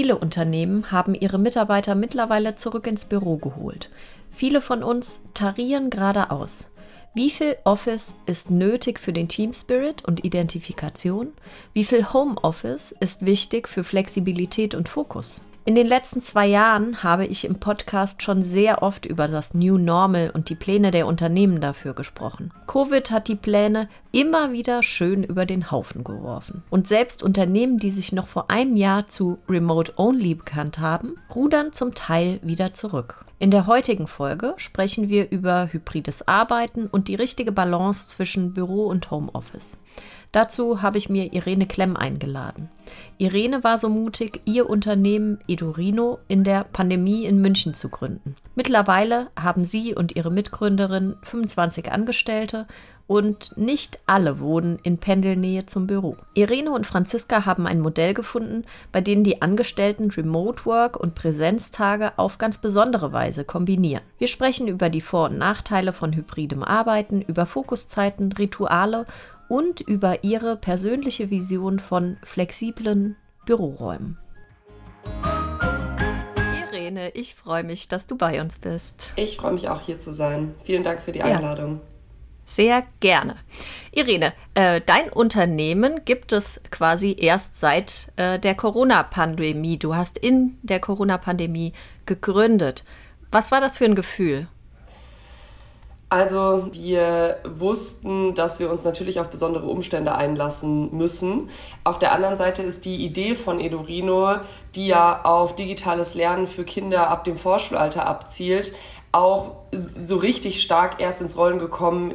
Viele Unternehmen haben ihre Mitarbeiter mittlerweile zurück ins Büro geholt. Viele von uns tarieren gerade aus. Wie viel Office ist nötig für den Team Spirit und Identifikation? Wie viel Homeoffice ist wichtig für Flexibilität und Fokus? In den letzten zwei Jahren habe ich im Podcast schon sehr oft über das New Normal und die Pläne der Unternehmen dafür gesprochen. Covid hat die Pläne immer wieder schön über den Haufen geworfen. Und selbst Unternehmen, die sich noch vor einem Jahr zu Remote Only bekannt haben, rudern zum Teil wieder zurück. In der heutigen Folge sprechen wir über hybrides Arbeiten und die richtige Balance zwischen Büro und Homeoffice. Dazu habe ich mir Irene Klemm eingeladen. Irene war so mutig, ihr Unternehmen Edorino in der Pandemie in München zu gründen. Mittlerweile haben sie und ihre Mitgründerin 25 Angestellte und nicht alle wohnen in Pendelnähe zum Büro. Irene und Franziska haben ein Modell gefunden, bei dem die Angestellten Remote Work und Präsenztage auf ganz besondere Weise kombinieren. Wir sprechen über die Vor- und Nachteile von hybridem Arbeiten, über Fokuszeiten, Rituale und über ihre persönliche Vision von flexiblen Büroräumen. Irene, ich freue mich, dass du bei uns bist. Ich freue mich auch hier zu sein. Vielen Dank für die Einladung. Ja. Sehr gerne. Irene, äh, dein Unternehmen gibt es quasi erst seit äh, der Corona-Pandemie. Du hast in der Corona-Pandemie gegründet. Was war das für ein Gefühl? Also wir wussten, dass wir uns natürlich auf besondere Umstände einlassen müssen. Auf der anderen Seite ist die Idee von Edorino, die ja auf digitales Lernen für Kinder ab dem Vorschulalter abzielt, auch so richtig stark erst ins Rollen gekommen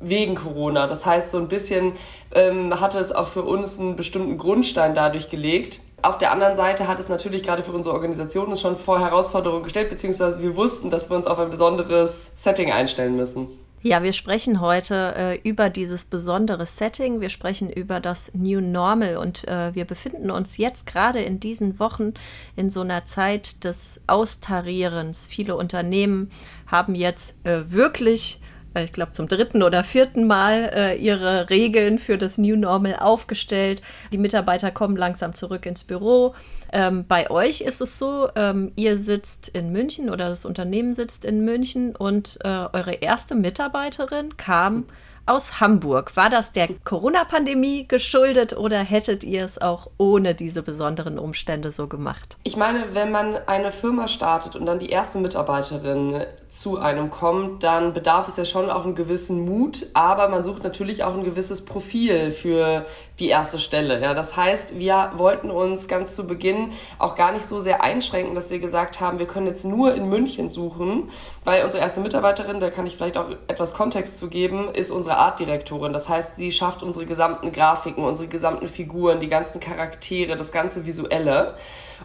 wegen Corona. Das heißt, so ein bisschen ähm, hatte es auch für uns einen bestimmten Grundstein dadurch gelegt. Auf der anderen Seite hat es natürlich gerade für unsere Organisation schon vor Herausforderungen gestellt, beziehungsweise wir wussten, dass wir uns auf ein besonderes Setting einstellen müssen. Ja, wir sprechen heute äh, über dieses besondere Setting. Wir sprechen über das New Normal und äh, wir befinden uns jetzt gerade in diesen Wochen in so einer Zeit des Austarierens. Viele Unternehmen haben jetzt äh, wirklich ich glaube, zum dritten oder vierten Mal äh, ihre Regeln für das New Normal aufgestellt. Die Mitarbeiter kommen langsam zurück ins Büro. Ähm, bei euch ist es so, ähm, ihr sitzt in München oder das Unternehmen sitzt in München und äh, eure erste Mitarbeiterin kam aus Hamburg. War das der Corona-Pandemie geschuldet oder hättet ihr es auch ohne diese besonderen Umstände so gemacht? Ich meine, wenn man eine Firma startet und dann die erste Mitarbeiterin zu einem kommt, dann bedarf es ja schon auch einen gewissen Mut, aber man sucht natürlich auch ein gewisses Profil für die erste Stelle. Ja, das heißt, wir wollten uns ganz zu Beginn auch gar nicht so sehr einschränken, dass wir gesagt haben, wir können jetzt nur in München suchen, weil unsere erste Mitarbeiterin, da kann ich vielleicht auch etwas Kontext zu geben, ist unsere Artdirektorin. Das heißt, sie schafft unsere gesamten Grafiken, unsere gesamten Figuren, die ganzen Charaktere, das ganze Visuelle.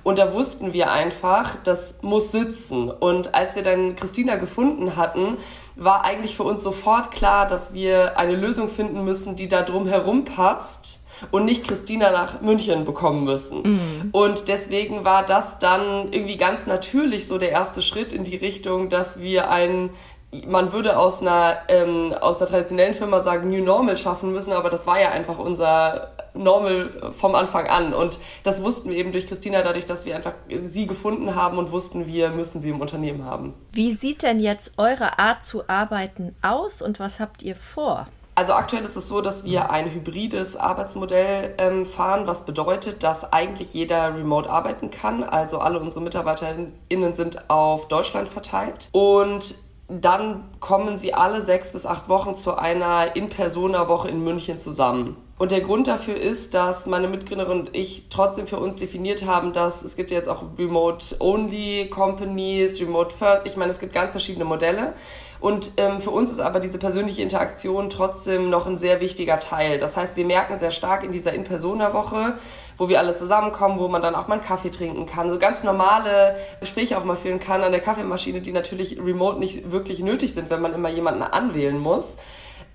Und da wussten wir einfach, das muss sitzen. Und als wir dann Christina gefunden hatten, war eigentlich für uns sofort klar, dass wir eine Lösung finden müssen, die da drum herum passt und nicht Christina nach München bekommen müssen. Mhm. Und deswegen war das dann irgendwie ganz natürlich so der erste Schritt in die Richtung, dass wir ein man würde aus einer, ähm, aus einer traditionellen Firma sagen, New Normal schaffen müssen, aber das war ja einfach unser Normal vom Anfang an. Und das wussten wir eben durch Christina, dadurch, dass wir einfach sie gefunden haben und wussten, wir müssen sie im Unternehmen haben. Wie sieht denn jetzt eure Art zu arbeiten aus und was habt ihr vor? Also aktuell ist es so, dass wir ein hybrides Arbeitsmodell ähm, fahren, was bedeutet, dass eigentlich jeder remote arbeiten kann. Also alle unsere MitarbeiterInnen sind auf Deutschland verteilt. Und dann kommen sie alle sechs bis acht Wochen zu einer In-Persona-Woche in München zusammen. Und der Grund dafür ist, dass meine Mitgründerin und ich trotzdem für uns definiert haben, dass es gibt jetzt auch Remote-Only-Companies, Remote-First. Ich meine, es gibt ganz verschiedene Modelle. Und ähm, für uns ist aber diese persönliche Interaktion trotzdem noch ein sehr wichtiger Teil. Das heißt, wir merken sehr stark in dieser In-Persona-Woche, wo wir alle zusammenkommen, wo man dann auch mal einen Kaffee trinken kann, so ganz normale Gespräche auch mal führen kann an der Kaffeemaschine, die natürlich remote nicht wirklich nötig sind, wenn man immer jemanden anwählen muss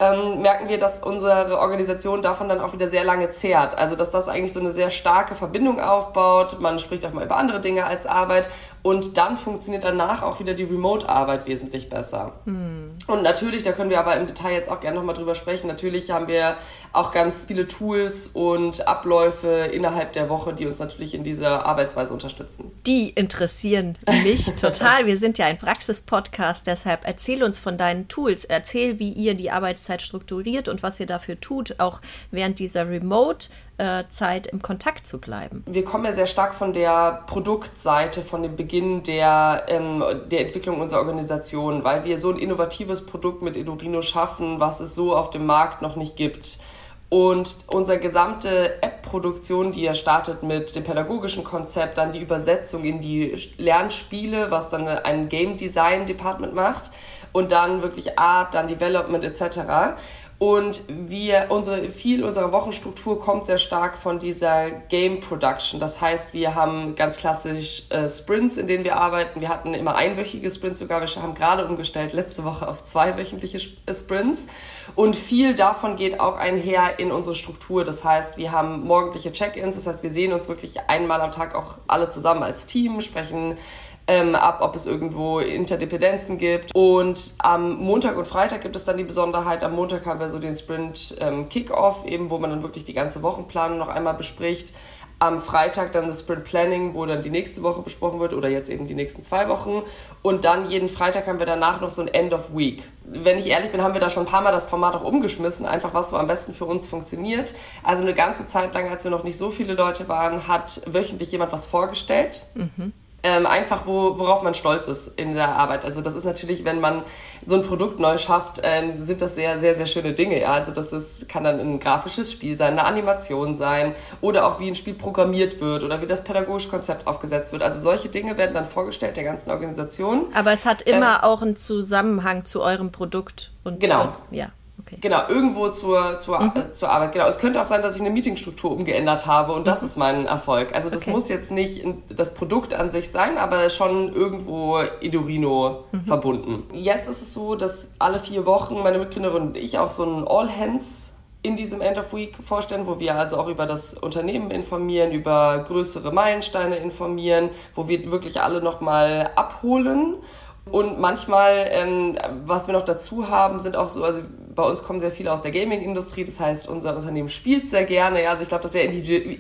ähm, merken wir, dass unsere Organisation davon dann auch wieder sehr lange zehrt. Also dass das eigentlich so eine sehr starke Verbindung aufbaut. Man spricht auch mal über andere Dinge als Arbeit und dann funktioniert danach auch wieder die Remote-Arbeit wesentlich besser. Hm. Und natürlich, da können wir aber im Detail jetzt auch gerne nochmal drüber sprechen, natürlich haben wir auch ganz viele Tools und Abläufe innerhalb der Woche, die uns natürlich in dieser Arbeitsweise unterstützen. Die interessieren mich total. Wir sind ja ein Praxis-Podcast, deshalb erzähl uns von deinen Tools. Erzähl, wie ihr die Arbeitszeit strukturiert und was ihr dafür tut, auch während dieser Remote- Zeit im Kontakt zu bleiben. Wir kommen ja sehr stark von der Produktseite, von dem Beginn der, ähm, der Entwicklung unserer Organisation, weil wir so ein innovatives Produkt mit Edurino schaffen, was es so auf dem Markt noch nicht gibt. Und unsere gesamte App-Produktion, die ja startet mit dem pädagogischen Konzept, dann die Übersetzung in die Lernspiele, was dann ein Game Design Department macht und dann wirklich Art, dann Development etc. Und wir, unsere, viel unserer Wochenstruktur kommt sehr stark von dieser Game Production. Das heißt, wir haben ganz klassisch äh, Sprints, in denen wir arbeiten. Wir hatten immer einwöchige Sprints sogar. Wir haben gerade umgestellt letzte Woche auf zweiwöchentliche äh, Sprints. Und viel davon geht auch einher in unsere Struktur. Das heißt, wir haben morgendliche Check-ins. Das heißt, wir sehen uns wirklich einmal am Tag auch alle zusammen als Team, sprechen ähm, ab, ob es irgendwo Interdependenzen gibt. Und am Montag und Freitag gibt es dann die Besonderheit. Am Montag haben wir so den Sprint ähm, Kickoff, eben wo man dann wirklich die ganze Wochenplanung noch einmal bespricht. Am Freitag dann das Sprint Planning, wo dann die nächste Woche besprochen wird oder jetzt eben die nächsten zwei Wochen. Und dann jeden Freitag haben wir danach noch so ein End of Week. Wenn ich ehrlich bin, haben wir da schon ein paar Mal das Format auch umgeschmissen, einfach was so am besten für uns funktioniert. Also eine ganze Zeit lang, als wir noch nicht so viele Leute waren, hat wöchentlich jemand was vorgestellt. Mhm ähm, einfach, wo, worauf man stolz ist in der Arbeit. Also das ist natürlich, wenn man so ein Produkt neu schafft, äh, sind das sehr, sehr, sehr schöne Dinge. Ja? Also das ist, kann dann ein grafisches Spiel sein, eine Animation sein oder auch wie ein Spiel programmiert wird oder wie das pädagogische Konzept aufgesetzt wird. Also solche Dinge werden dann vorgestellt der ganzen Organisation. Aber es hat immer äh, auch einen Zusammenhang zu eurem Produkt. Und genau. Und, ja. Okay. Genau, irgendwo zur, zur, mhm. äh, zur Arbeit. Genau. Es könnte auch sein, dass ich eine Meetingstruktur umgeändert habe und das mhm. ist mein Erfolg. Also das okay. muss jetzt nicht das Produkt an sich sein, aber schon irgendwo Idorino mhm. verbunden. Jetzt ist es so, dass alle vier Wochen meine Mitgründerin und ich auch so ein All Hands in diesem End of Week vorstellen, wo wir also auch über das Unternehmen informieren, über größere Meilensteine informieren, wo wir wirklich alle nochmal abholen und manchmal, ähm, was wir noch dazu haben, sind auch so, also bei uns kommen sehr viele aus der Gaming-Industrie, das heißt, unser Unternehmen spielt sehr gerne. Ja, also ich glaube, das ist sehr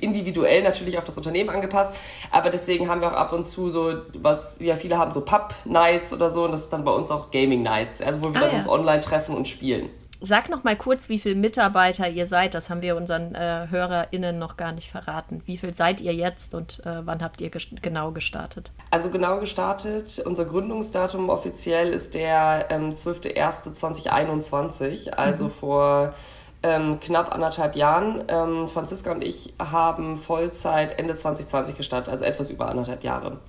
individuell natürlich auf das Unternehmen angepasst, aber deswegen haben wir auch ab und zu so, was ja viele haben, so Pub-Nights oder so, und das ist dann bei uns auch Gaming-Nights, also wo wir ah, dann ja. uns online treffen und spielen. Sag noch mal kurz, wie viele Mitarbeiter ihr seid. Das haben wir unseren äh, HörerInnen noch gar nicht verraten. Wie viel seid ihr jetzt und äh, wann habt ihr ges genau gestartet? Also genau gestartet, unser Gründungsdatum offiziell ist der ähm, 12.01.2021, also mhm. vor ähm, knapp anderthalb Jahren. Ähm, Franziska und ich haben Vollzeit Ende 2020 gestartet, also etwas über anderthalb Jahre.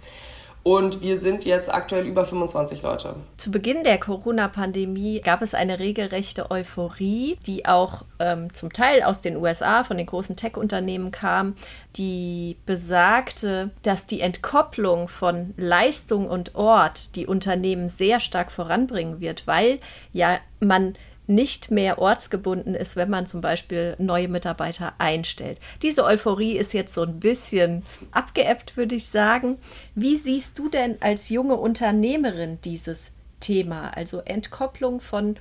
Und wir sind jetzt aktuell über 25 Leute. Zu Beginn der Corona-Pandemie gab es eine regelrechte Euphorie, die auch ähm, zum Teil aus den USA von den großen Tech-Unternehmen kam, die besagte, dass die Entkopplung von Leistung und Ort die Unternehmen sehr stark voranbringen wird, weil ja man nicht mehr ortsgebunden ist, wenn man zum Beispiel neue Mitarbeiter einstellt. Diese Euphorie ist jetzt so ein bisschen abgeebbt, würde ich sagen. Wie siehst du denn als junge Unternehmerin dieses Thema, also Entkopplung von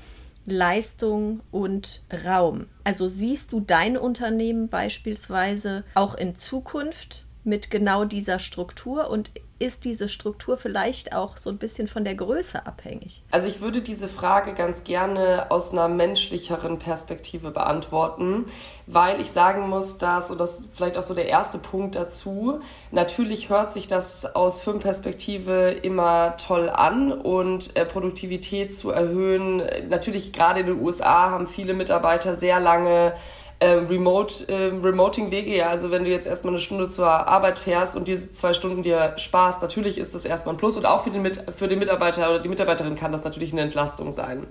Leistung und Raum? Also siehst du dein Unternehmen beispielsweise auch in Zukunft mit genau dieser Struktur und ist diese Struktur vielleicht auch so ein bisschen von der Größe abhängig? Also ich würde diese Frage ganz gerne aus einer menschlicheren Perspektive beantworten, weil ich sagen muss, dass, und das ist vielleicht auch so der erste Punkt dazu, natürlich hört sich das aus Firmenperspektive immer toll an und äh, Produktivität zu erhöhen. Natürlich gerade in den USA haben viele Mitarbeiter sehr lange ähm, Remote, ähm, Remoting-Wege, ja, also wenn du jetzt erstmal eine Stunde zur Arbeit fährst und diese zwei Stunden dir sparst, natürlich ist das erstmal ein Plus und auch für den, für den Mitarbeiter oder die Mitarbeiterin kann das natürlich eine Entlastung sein.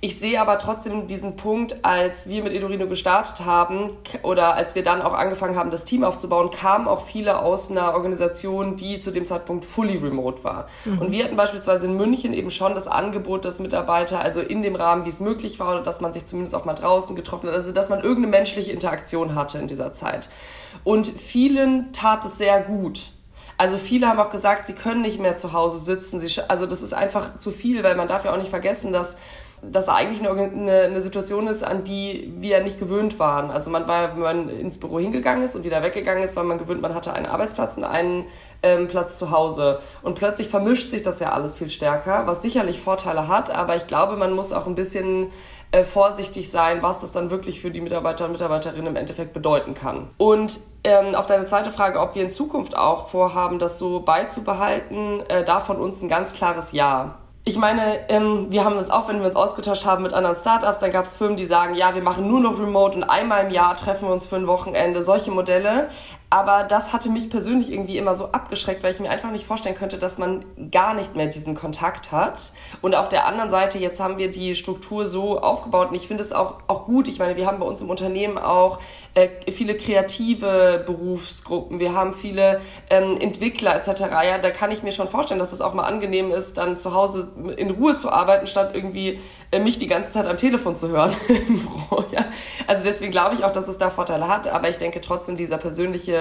Ich sehe aber trotzdem diesen Punkt, als wir mit Edorino gestartet haben oder als wir dann auch angefangen haben, das Team aufzubauen, kamen auch viele aus einer Organisation, die zu dem Zeitpunkt fully remote war. Mhm. Und wir hatten beispielsweise in München eben schon das Angebot, dass Mitarbeiter, also in dem Rahmen, wie es möglich war, oder dass man sich zumindest auch mal draußen getroffen hat, also dass man irgendeine menschliche Interaktion hatte in dieser Zeit. Und vielen tat es sehr gut. Also viele haben auch gesagt, sie können nicht mehr zu Hause sitzen. Sie, also das ist einfach zu viel, weil man darf ja auch nicht vergessen, dass das eigentlich eine, eine, eine, Situation ist, an die wir nicht gewöhnt waren. Also man war, wenn man ins Büro hingegangen ist und wieder weggegangen ist, war man gewöhnt, man hatte einen Arbeitsplatz und einen ähm, Platz zu Hause. Und plötzlich vermischt sich das ja alles viel stärker, was sicherlich Vorteile hat, aber ich glaube, man muss auch ein bisschen äh, vorsichtig sein, was das dann wirklich für die Mitarbeiter und Mitarbeiterinnen im Endeffekt bedeuten kann. Und ähm, auf deine zweite Frage, ob wir in Zukunft auch vorhaben, das so beizubehalten, äh, da von uns ein ganz klares Ja. Ich meine, ähm, wir haben das auch, wenn wir uns ausgetauscht haben mit anderen Startups, dann gab es Firmen, die sagen, ja, wir machen nur noch Remote und einmal im Jahr treffen wir uns für ein Wochenende, solche Modelle. Aber das hatte mich persönlich irgendwie immer so abgeschreckt, weil ich mir einfach nicht vorstellen könnte, dass man gar nicht mehr diesen Kontakt hat. Und auf der anderen Seite, jetzt haben wir die Struktur so aufgebaut und ich finde es auch, auch gut. Ich meine, wir haben bei uns im Unternehmen auch äh, viele kreative Berufsgruppen, wir haben viele ähm, Entwickler etc. Ja, da kann ich mir schon vorstellen, dass es auch mal angenehm ist, dann zu Hause in Ruhe zu arbeiten, statt irgendwie äh, mich die ganze Zeit am Telefon zu hören. ja. Also deswegen glaube ich auch, dass es da Vorteile hat, aber ich denke trotzdem, dieser persönliche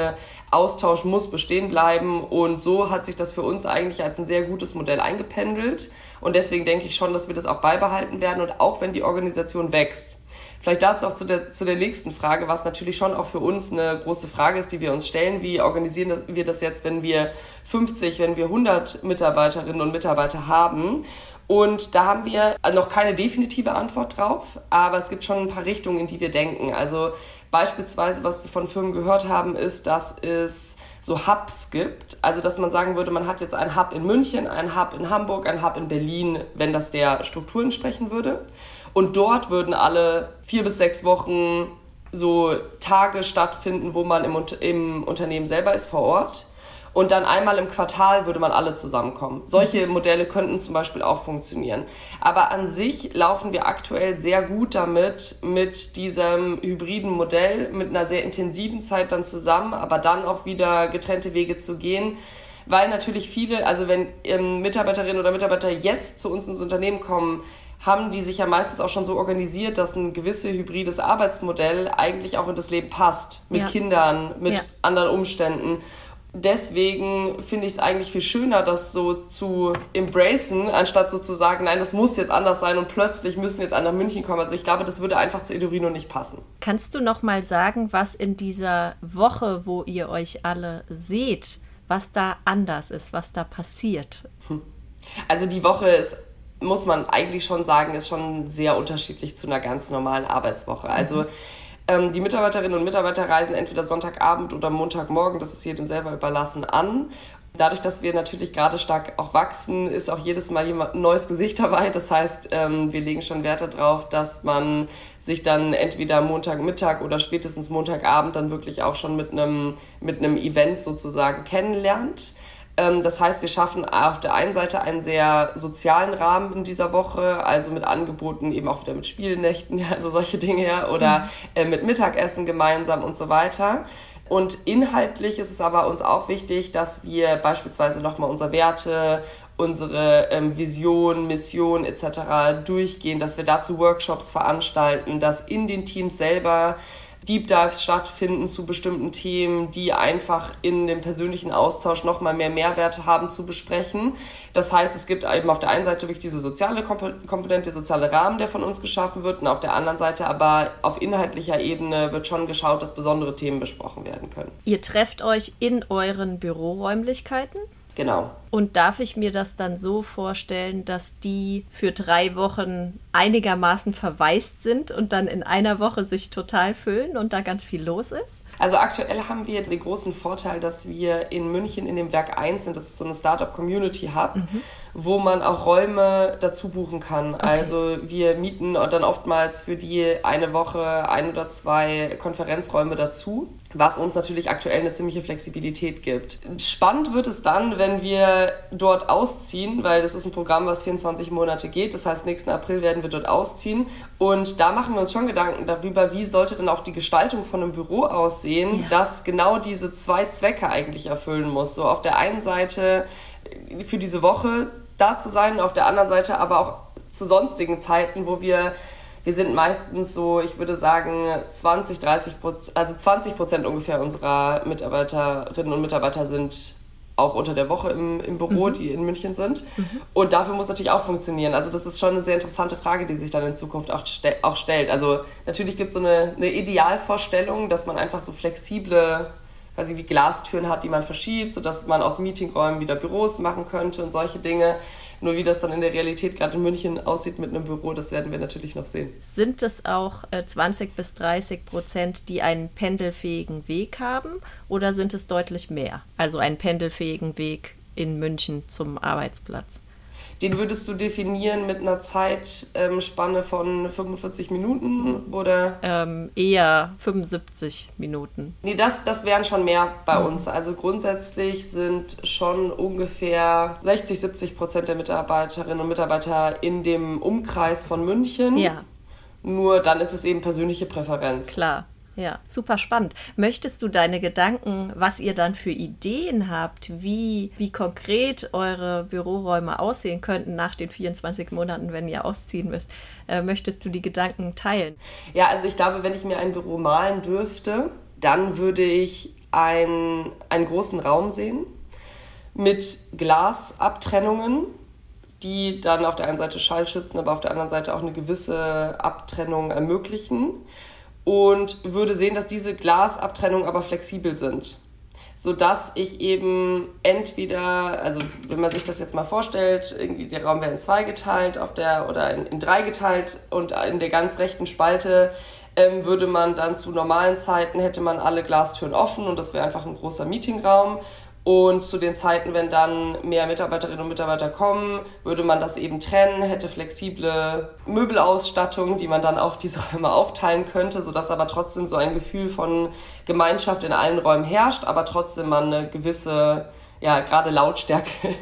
Austausch muss bestehen bleiben. Und so hat sich das für uns eigentlich als ein sehr gutes Modell eingependelt. Und deswegen denke ich schon, dass wir das auch beibehalten werden und auch wenn die Organisation wächst. Vielleicht dazu auch zu der, zu der nächsten Frage, was natürlich schon auch für uns eine große Frage ist, die wir uns stellen. Wie organisieren wir das jetzt, wenn wir 50, wenn wir 100 Mitarbeiterinnen und Mitarbeiter haben? Und da haben wir noch keine definitive Antwort drauf, aber es gibt schon ein paar Richtungen, in die wir denken. Also beispielsweise, was wir von Firmen gehört haben, ist, dass es so Hubs gibt. Also dass man sagen würde, man hat jetzt einen Hub in München, einen Hub in Hamburg, einen Hub in Berlin, wenn das der Struktur entsprechen würde. Und dort würden alle vier bis sechs Wochen so Tage stattfinden, wo man im, im Unternehmen selber ist vor Ort und dann einmal im Quartal würde man alle zusammenkommen. Solche mhm. Modelle könnten zum Beispiel auch funktionieren. Aber an sich laufen wir aktuell sehr gut damit, mit diesem hybriden Modell, mit einer sehr intensiven Zeit dann zusammen, aber dann auch wieder getrennte Wege zu gehen weil natürlich viele, also wenn ähm, Mitarbeiterinnen oder Mitarbeiter jetzt zu uns ins Unternehmen kommen, haben die sich ja meistens auch schon so organisiert, dass ein gewisses hybrides Arbeitsmodell eigentlich auch in das Leben passt. Mit ja. Kindern, mit ja. anderen Umständen deswegen finde ich es eigentlich viel schöner, das so zu embracen, anstatt so zu sagen, nein, das muss jetzt anders sein und plötzlich müssen jetzt alle nach München kommen. Also ich glaube, das würde einfach zu Edorino nicht passen. Kannst du noch mal sagen, was in dieser Woche, wo ihr euch alle seht, was da anders ist, was da passiert? Also die Woche ist muss man eigentlich schon sagen, ist schon sehr unterschiedlich zu einer ganz normalen Arbeitswoche. Also mhm ähm, die Mitarbeiterinnen und Mitarbeiter reisen entweder Sonntagabend oder Montagmorgen, das ist jedem selber überlassen, an. Dadurch, dass wir natürlich gerade stark auch wachsen, ist auch jedes Mal jemand, ein neues Gesicht dabei. Das heißt, ähm, wir legen schon Wert darauf, dass man sich dann entweder Montagmittag oder spätestens Montagabend dann wirklich auch schon mit einem, mit einem Event sozusagen kennenlernt. Ähm, das heißt, wir schaffen auf der einen Seite einen sehr sozialen Rahmen in dieser Woche, also mit Angeboten eben auch wieder mit Spielnächten, also solche Dinge, ja, oder mhm. äh, mit Mittagessen gemeinsam und so weiter. Und inhaltlich ist es aber uns auch wichtig, dass wir beispielsweise nochmal unsere Werte, unsere ähm, Vision, Mission etc. durchgehen, dass wir dazu Workshops veranstalten, dass in den Teams selber Deep Dives stattfinden zu bestimmten Themen, die einfach in dem persönlichen Austausch nochmal mehr Mehrwert haben zu besprechen. Das heißt, es gibt eben auf der einen Seite wirklich diese soziale Komponente, der soziale Rahmen, der von uns geschaffen wird, und auf der anderen Seite aber auf inhaltlicher Ebene wird schon geschaut, dass besondere Themen besprochen werden können. Ihr trefft euch in euren Büroräumlichkeiten? Genau. Und darf ich mir das dann so vorstellen, dass die für drei Wochen einigermaßen verwaist sind und dann in einer Woche sich total füllen und da ganz viel los ist? Also aktuell haben wir den großen Vorteil, dass wir in München in dem Werk 1 sind. Das ist so eine Startup Community Hub, mhm. wo man auch Räume dazu buchen kann. Okay. Also wir mieten dann oftmals für die eine Woche ein oder zwei Konferenzräume dazu. was uns natürlich aktuell eine ziemliche Flexibilität gibt. Spannend wird es dann, wenn wir dort ausziehen, weil das ist ein Programm, was 24 Monate geht. Das heißt, nächsten April werden wir dort ausziehen. Und da machen wir uns schon Gedanken darüber, wie sollte dann auch die Gestaltung von einem Büro aussehen, ja. das genau diese zwei Zwecke eigentlich erfüllen muss. So auf der einen Seite für diese Woche da zu sein, auf der anderen Seite aber auch zu sonstigen Zeiten, wo wir wir sind meistens so, ich würde sagen, 20, 30 Prozent, also 20 Prozent ungefähr unserer Mitarbeiterinnen und Mitarbeiter sind auch unter der Woche im, im Büro, mhm. die in München sind. Mhm. Und dafür muss natürlich auch funktionieren. Also das ist schon eine sehr interessante Frage, die sich dann in Zukunft auch, stel auch stellt. Also natürlich gibt es so eine, eine Idealvorstellung, dass man einfach so flexible quasi wie Glastüren hat, die man verschiebt, sodass man aus Meetingräumen wieder Büros machen könnte und solche Dinge. Nur wie das dann in der Realität gerade in München aussieht mit einem Büro, das werden wir natürlich noch sehen. Sind es auch äh, 20 bis 30 Prozent, die einen pendelfähigen Weg haben oder sind es deutlich mehr? Also einen pendelfähigen Weg in München zum Arbeitsplatz? Den würdest du definieren mit einer Zeitspanne von 45 Minuten oder? Ähm, eher 75 Minuten. Nee, das, das wären schon mehr bei mhm. uns. Also grundsätzlich sind schon ungefähr 60, 70 Prozent der Mitarbeiterinnen und Mitarbeiter in dem Umkreis von München. Ja. Nur dann ist es eben persönliche Präferenz. Klar. Ja, super spannend. Möchtest du deine Gedanken, was ihr dann für Ideen habt, wie, wie konkret eure Büroräume aussehen könnten nach den 24 Monaten, wenn ihr ausziehen müsst, äh, möchtest du die Gedanken teilen? Ja, also ich glaube, wenn ich mir ein Büro malen dürfte, dann würde ich ein, einen großen Raum sehen mit Glasabtrennungen, die dann auf der einen Seite Schall schützen, aber auf der anderen Seite auch eine gewisse Abtrennung ermöglichen und würde sehen, dass diese Glasabtrennungen aber flexibel sind. Sodass ich eben entweder, also wenn man sich das jetzt mal vorstellt, irgendwie der Raum wäre in zwei geteilt auf der, oder in, in drei geteilt und in der ganz rechten Spalte ähm, würde man dann zu normalen Zeiten hätte man alle Glastüren offen und das wäre einfach ein großer Meetingraum und zu den Zeiten, wenn dann mehr Mitarbeiterinnen und Mitarbeiter kommen, würde man das eben trennen, hätte flexible Möbelausstattung, die man dann auf diese Räume aufteilen könnte, sodass aber trotzdem so ein Gefühl von Gemeinschaft in allen Räumen herrscht, aber trotzdem man eine gewisse ja gerade Lautstärke,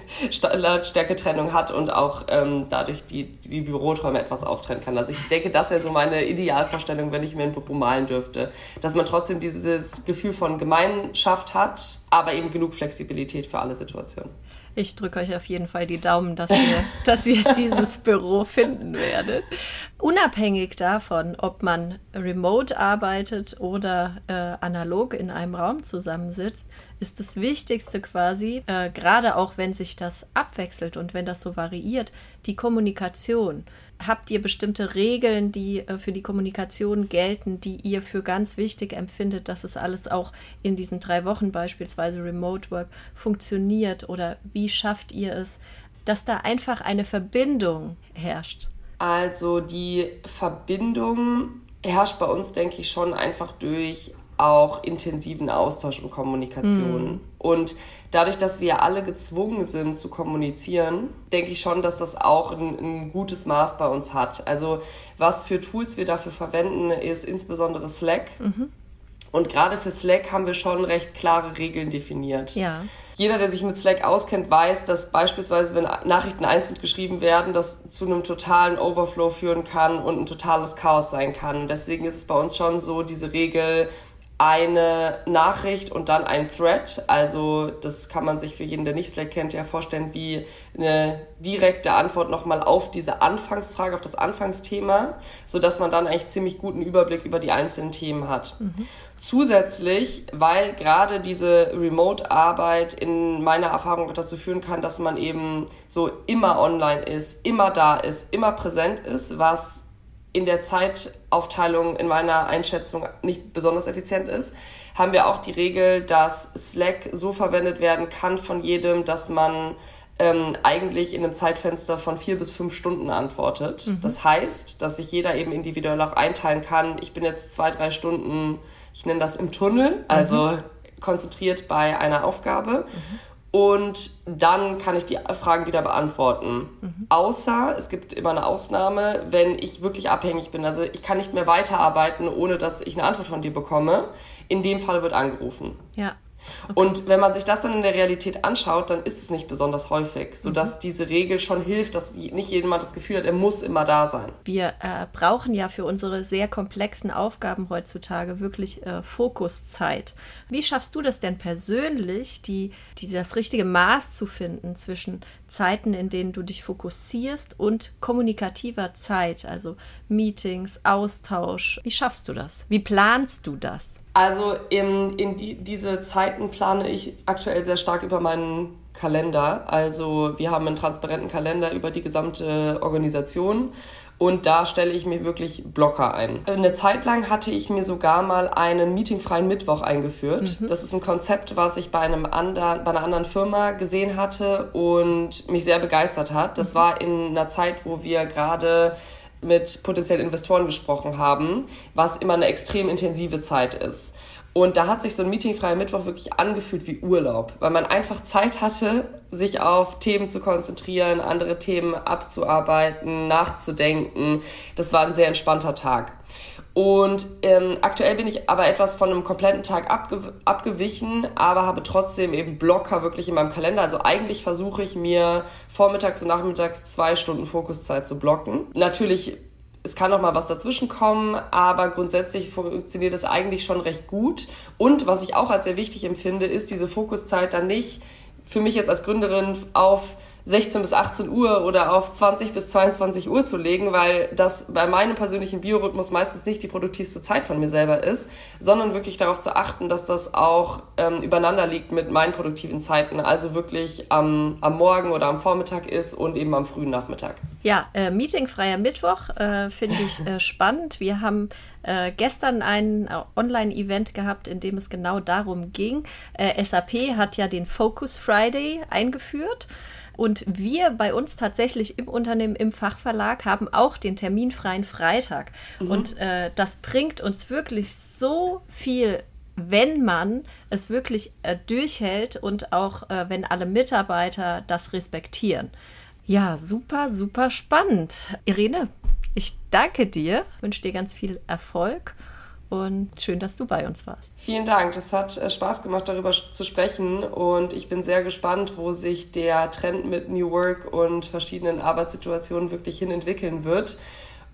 Lautstärke-Trennung hat und auch ähm, dadurch die, die Büroträume etwas auftrennen kann. Also ich denke, das wäre so meine Idealvorstellung, wenn ich mir ein Büro malen dürfte. Dass man trotzdem dieses Gefühl von Gemeinschaft hat, aber eben genug Flexibilität für alle Situationen. Ich drücke euch auf jeden Fall die Daumen, dass ihr, dass ihr dieses Büro finden werdet. Unabhängig davon, ob man remote arbeitet oder äh, analog in einem Raum zusammensitzt, ist das Wichtigste quasi, äh, gerade auch wenn sich das abwechselt und wenn das so variiert, die Kommunikation. Habt ihr bestimmte Regeln, die äh, für die Kommunikation gelten, die ihr für ganz wichtig empfindet, dass es alles auch in diesen drei Wochen beispielsweise Remote Work funktioniert? Oder wie schafft ihr es, dass da einfach eine Verbindung herrscht? Also die Verbindung herrscht bei uns, denke ich, schon einfach durch auch intensiven Austausch und Kommunikation. Mhm. Und dadurch, dass wir alle gezwungen sind zu kommunizieren, denke ich schon, dass das auch ein, ein, gutes Maß bei uns hat. Also was für Tools wir dafür verwenden, ist insbesondere Slack. Mhm. Und gerade für Slack haben wir schon recht klare Regeln definiert. Ja. Jeder, der sich mit Slack auskennt, weiß, dass beispielsweise, wenn Nachrichten einzeln geschrieben werden, das zu einem totalen Overflow führen kann und ein totales Chaos sein kann. Deswegen ist es bei uns schon so, diese Regel, eine Nachricht und dann ein Thread. Also das kann man sich für jeden, der nicht Slack kennt, ja vorstellen wie eine direkte Antwort nochmal auf diese Anfangsfrage, auf das Anfangsthema, sodass man dann eigentlich ziemlich guten Überblick über die einzelnen Themen hat. Mhm. Zusätzlich, weil gerade diese Remote-Arbeit in meiner Erfahrung dazu führen kann, dass man eben so immer online ist, immer da ist, immer präsent ist, was in der Zeitaufteilung in meiner Einschätzung nicht besonders effizient ist, haben wir auch die Regel, dass Slack so verwendet werden kann von jedem, dass man ähm, eigentlich in einem Zeitfenster von vier bis fünf Stunden antwortet. Mhm. Das heißt, dass sich jeder eben individuell auch einteilen kann. Ich bin jetzt zwei, drei Stunden, ich nenne das im Tunnel, also mhm. konzentriert bei einer Aufgabe. Mhm und dann kann ich die Fragen wieder beantworten. Mhm. Außer, es gibt immer eine Ausnahme, wenn ich wirklich abhängig bin. Also ich kann nicht mehr weiterarbeiten, ohne dass ich eine Antwort von dir bekomme. In dem Fall wird angerufen. Ja. Okay. Und wenn man sich das dann in der Realität anschaut, dann ist es nicht besonders häufig, sodass mhm. diese Regel schon hilft, dass nicht jemand das Gefühl hat, er muss immer da sein. Wir äh, brauchen ja für unsere sehr komplexen Aufgaben heutzutage wirklich äh, Fokuszeit. Wie schaffst du das denn persönlich, die, die, das richtige Maß zu finden zwischen Zeiten, in denen du dich fokussierst und kommunikativer Zeit, also Meetings, Austausch? Wie schaffst du das? Wie planst du das? Also in, in die, diese Zeiten plane ich aktuell sehr stark über meinen Kalender. Also wir haben einen transparenten Kalender über die gesamte Organisation und da stelle ich mir wirklich Blocker ein. Eine Zeit lang hatte ich mir sogar mal einen meetingfreien Mittwoch eingeführt. Mhm. Das ist ein Konzept, was ich bei, einem anderen, bei einer anderen Firma gesehen hatte und mich sehr begeistert hat. Das mhm. war in einer Zeit, wo wir gerade mit potenziellen Investoren gesprochen haben, was immer eine extrem intensive Zeit ist. Und da hat sich so ein meetingfreier Mittwoch wirklich angefühlt wie Urlaub, weil man einfach Zeit hatte, sich auf Themen zu konzentrieren, andere Themen abzuarbeiten, nachzudenken. Das war ein sehr entspannter Tag. Und ähm, aktuell bin ich aber etwas von einem kompletten Tag abge abgewichen, aber habe trotzdem eben Blocker wirklich in meinem Kalender. Also eigentlich versuche ich mir vormittags und nachmittags zwei Stunden Fokuszeit zu blocken. Natürlich es kann noch mal was dazwischen kommen, aber grundsätzlich funktioniert es eigentlich schon recht gut. Und was ich auch als sehr wichtig empfinde, ist diese Fokuszeit dann nicht für mich jetzt als Gründerin auf 16 bis 18 Uhr oder auf 20 bis 22 Uhr zu legen, weil das bei meinem persönlichen Biorhythmus meistens nicht die produktivste Zeit von mir selber ist, sondern wirklich darauf zu achten, dass das auch ähm, übereinander liegt mit meinen produktiven Zeiten, also wirklich am, am Morgen oder am Vormittag ist und eben am frühen Nachmittag. Ja, äh, meetingfreier Mittwoch äh, finde ich äh, spannend. Wir haben äh, gestern ein äh, Online-Event gehabt, in dem es genau darum ging. Äh, SAP hat ja den Focus Friday eingeführt. Und wir bei uns tatsächlich im Unternehmen, im Fachverlag, haben auch den terminfreien Freitag. Mhm. Und äh, das bringt uns wirklich so viel wenn man es wirklich äh, durchhält und auch äh, wenn alle Mitarbeiter das respektieren. Ja, super, super spannend. Irene, ich danke dir, wünsche dir ganz viel Erfolg und schön, dass du bei uns warst. Vielen Dank. Das hat äh, Spaß gemacht, darüber zu sprechen. Und ich bin sehr gespannt, wo sich der Trend mit New Work und verschiedenen Arbeitssituationen wirklich hin entwickeln wird.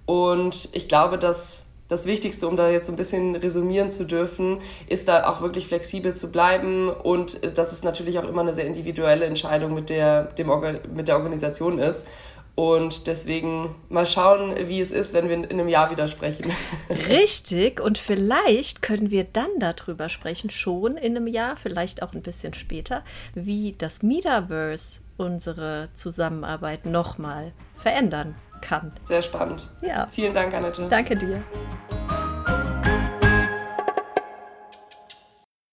Und ich glaube, dass das Wichtigste, um da jetzt so ein bisschen resümieren zu dürfen, ist da auch wirklich flexibel zu bleiben und äh, dass es natürlich auch immer eine sehr individuelle Entscheidung mit der, dem mit der Organisation ist. Und deswegen mal schauen, wie es ist, wenn wir in einem Jahr wieder sprechen. Richtig. Und vielleicht können wir dann darüber sprechen, schon in einem Jahr, vielleicht auch ein bisschen später, wie das Metaverse unsere Zusammenarbeit nochmal verändern kann. Sehr spannend. Ja. Vielen Dank, Annette. Danke dir.